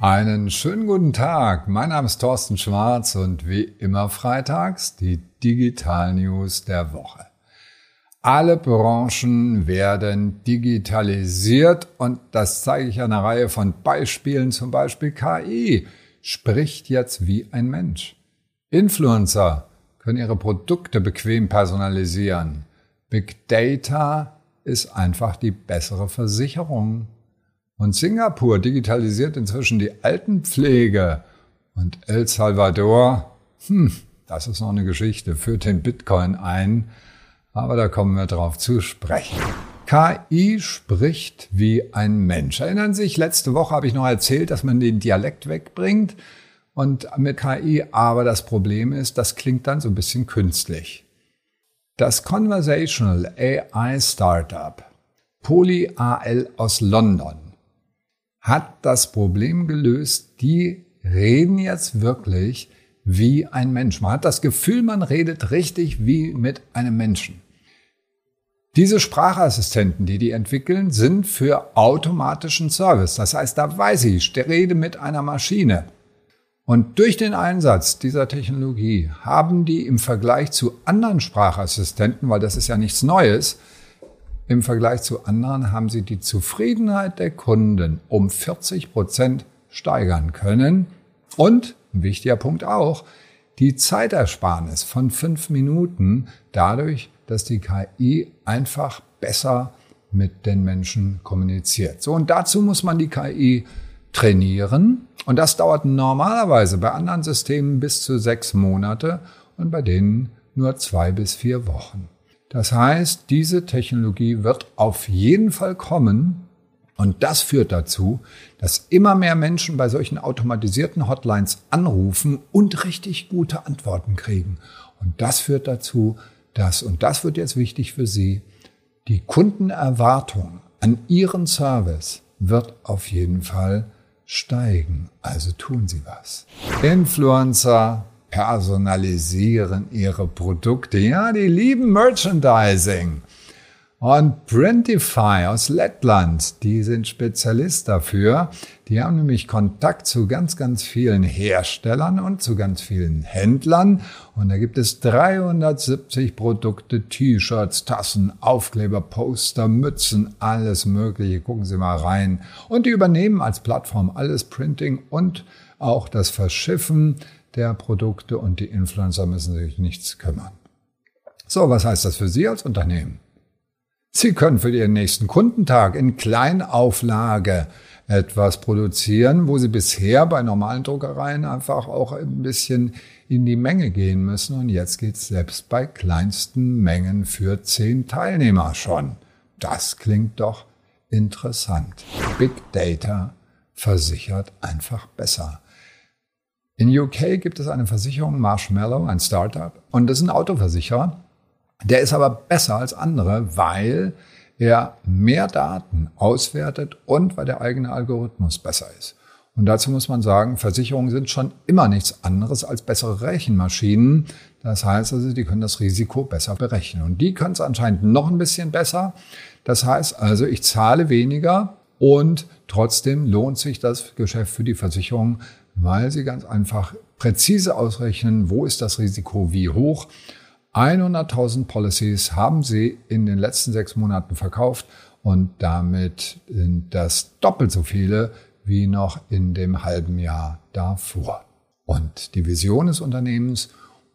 Einen schönen guten Tag. Mein Name ist Thorsten Schwarz und wie immer freitags die Digital News der Woche. Alle Branchen werden digitalisiert und das zeige ich an einer Reihe von Beispielen, zum Beispiel KI spricht jetzt wie ein Mensch. Influencer können ihre Produkte bequem personalisieren. Big Data ist einfach die bessere Versicherung. Und Singapur digitalisiert inzwischen die Altenpflege. Und El Salvador, hm, das ist noch eine Geschichte, führt den Bitcoin ein. Aber da kommen wir drauf zu sprechen. KI spricht wie ein Mensch. Erinnern Sie sich, letzte Woche habe ich noch erzählt, dass man den Dialekt wegbringt und mit KI, aber das Problem ist, das klingt dann so ein bisschen künstlich. Das Conversational AI Startup PolyAL aus London hat das Problem gelöst, die reden jetzt wirklich wie ein Mensch. Man hat das Gefühl, man redet richtig wie mit einem Menschen. Diese Sprachassistenten, die die entwickeln, sind für automatischen Service. Das heißt, da weiß ich, ich rede mit einer Maschine. Und durch den Einsatz dieser Technologie haben die im Vergleich zu anderen Sprachassistenten, weil das ist ja nichts Neues, im Vergleich zu anderen haben sie die Zufriedenheit der Kunden um 40 Prozent steigern können. Und, ein wichtiger Punkt auch, die Zeitersparnis von fünf Minuten dadurch, dass die KI einfach besser mit den Menschen kommuniziert. So, und dazu muss man die KI trainieren. Und das dauert normalerweise bei anderen Systemen bis zu sechs Monate und bei denen nur zwei bis vier Wochen. Das heißt, diese Technologie wird auf jeden Fall kommen. Und das führt dazu, dass immer mehr Menschen bei solchen automatisierten Hotlines anrufen und richtig gute Antworten kriegen. Und das führt dazu, dass, und das wird jetzt wichtig für Sie, die Kundenerwartung an Ihren Service wird auf jeden Fall steigen. Also tun Sie was. Influencer personalisieren ihre Produkte. Ja, die lieben Merchandising. Und Printify aus Lettland, die sind Spezialist dafür. Die haben nämlich Kontakt zu ganz, ganz vielen Herstellern und zu ganz vielen Händlern. Und da gibt es 370 Produkte, T-Shirts, Tassen, Aufkleber, Poster, Mützen, alles Mögliche. Gucken Sie mal rein. Und die übernehmen als Plattform alles Printing und auch das Verschiffen der Produkte und die Influencer müssen sich nichts kümmern. So, was heißt das für Sie als Unternehmen? Sie können für Ihren nächsten Kundentag in Kleinauflage etwas produzieren, wo Sie bisher bei normalen Druckereien einfach auch ein bisschen in die Menge gehen müssen. Und jetzt geht es selbst bei kleinsten Mengen für zehn Teilnehmer schon. Das klingt doch interessant. Big Data versichert einfach besser. In UK gibt es eine Versicherung, Marshmallow, ein Startup, und das ist ein Autoversicherer. Der ist aber besser als andere, weil er mehr Daten auswertet und weil der eigene Algorithmus besser ist. Und dazu muss man sagen, Versicherungen sind schon immer nichts anderes als bessere Rechenmaschinen. Das heißt also, die können das Risiko besser berechnen. Und die können es anscheinend noch ein bisschen besser. Das heißt also, ich zahle weniger und trotzdem lohnt sich das Geschäft für die Versicherung, weil sie ganz einfach präzise ausrechnen, wo ist das Risiko wie hoch. 100.000 Policies haben sie in den letzten sechs Monaten verkauft und damit sind das doppelt so viele wie noch in dem halben Jahr davor. Und die Vision des Unternehmens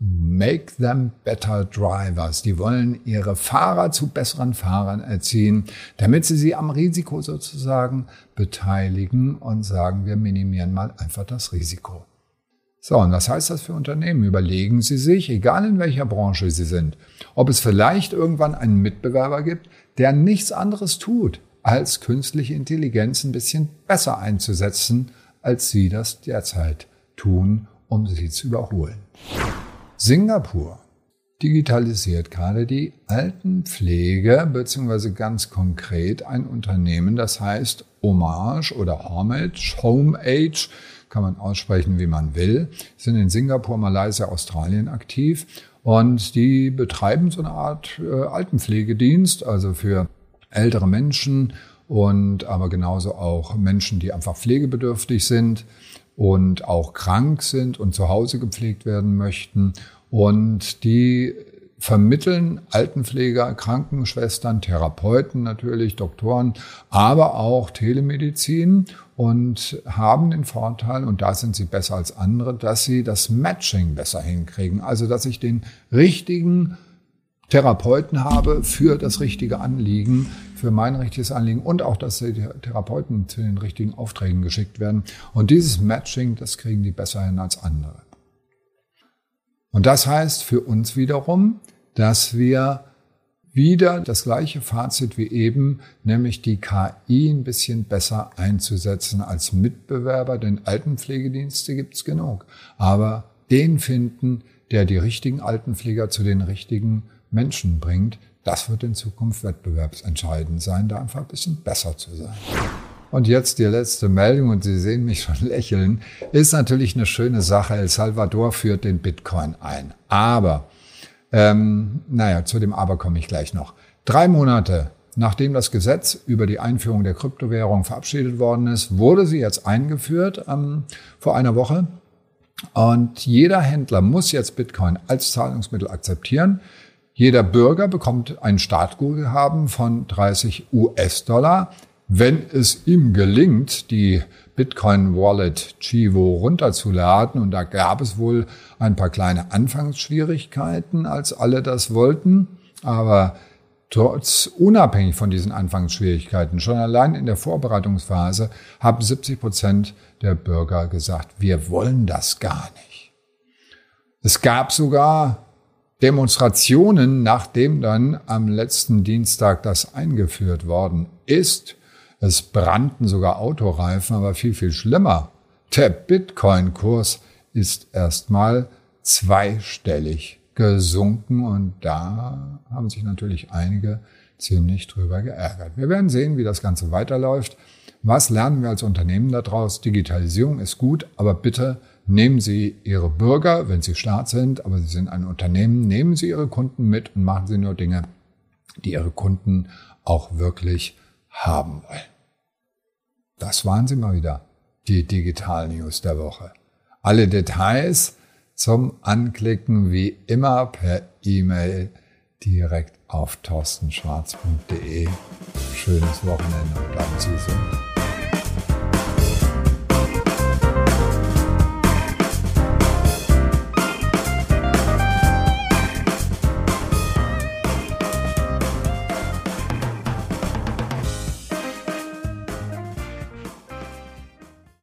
Make them better drivers. Die wollen ihre Fahrer zu besseren Fahrern erziehen, damit sie sie am Risiko sozusagen beteiligen und sagen, wir minimieren mal einfach das Risiko. So, und was heißt das für Unternehmen? Überlegen Sie sich, egal in welcher Branche Sie sind, ob es vielleicht irgendwann einen Mitbewerber gibt, der nichts anderes tut, als künstliche Intelligenz ein bisschen besser einzusetzen, als Sie das derzeit tun, um sie zu überholen. Singapur digitalisiert gerade die Altenpflege, beziehungsweise ganz konkret ein Unternehmen, das heißt Homage oder Homage, Home Age, kann man aussprechen, wie man will, sind in Singapur, Malaysia, Australien aktiv und die betreiben so eine Art äh, Altenpflegedienst, also für ältere Menschen und aber genauso auch Menschen, die einfach pflegebedürftig sind und auch krank sind und zu Hause gepflegt werden möchten. Und die vermitteln Altenpfleger, Krankenschwestern, Therapeuten natürlich, Doktoren, aber auch Telemedizin und haben den Vorteil, und da sind sie besser als andere, dass sie das Matching besser hinkriegen. Also, dass ich den richtigen Therapeuten habe für das richtige Anliegen, für mein richtiges Anliegen und auch, dass die Therapeuten zu den richtigen Aufträgen geschickt werden. Und dieses Matching, das kriegen die besser hin als andere. Und das heißt für uns wiederum, dass wir wieder das gleiche Fazit wie eben, nämlich die KI ein bisschen besser einzusetzen als Mitbewerber, denn Altenpflegedienste gibt's genug. Aber den finden, der die richtigen Altenpfleger zu den richtigen Menschen bringt, das wird in Zukunft wettbewerbsentscheidend sein, da einfach ein bisschen besser zu sein. Und jetzt die letzte Meldung, und Sie sehen mich schon lächeln, ist natürlich eine schöne Sache. El Salvador führt den Bitcoin ein. Aber ähm, naja, zu dem Aber komme ich gleich noch. Drei Monate nachdem das Gesetz über die Einführung der Kryptowährung verabschiedet worden ist, wurde sie jetzt eingeführt ähm, vor einer Woche. Und jeder Händler muss jetzt Bitcoin als Zahlungsmittel akzeptieren. Jeder Bürger bekommt ein Startguthaben von 30 US-Dollar. Wenn es ihm gelingt, die Bitcoin Wallet Chivo runterzuladen, und da gab es wohl ein paar kleine Anfangsschwierigkeiten, als alle das wollten, aber trotz unabhängig von diesen Anfangsschwierigkeiten, schon allein in der Vorbereitungsphase haben 70 Prozent der Bürger gesagt, wir wollen das gar nicht. Es gab sogar Demonstrationen, nachdem dann am letzten Dienstag das eingeführt worden ist, es brannten sogar Autoreifen, aber viel, viel schlimmer. Der Bitcoin-Kurs ist erstmal zweistellig gesunken und da haben sich natürlich einige ziemlich drüber geärgert. Wir werden sehen, wie das Ganze weiterläuft. Was lernen wir als Unternehmen daraus? Digitalisierung ist gut, aber bitte nehmen Sie Ihre Bürger, wenn Sie Staat sind, aber Sie sind ein Unternehmen, nehmen Sie Ihre Kunden mit und machen Sie nur Dinge, die Ihre Kunden auch wirklich haben wollen. Das waren sie mal wieder, die Digital News der Woche. Alle Details zum Anklicken wie immer per E-Mail direkt auf torstenschwarz.de. Schönes Wochenende und bleiben Sie gesund.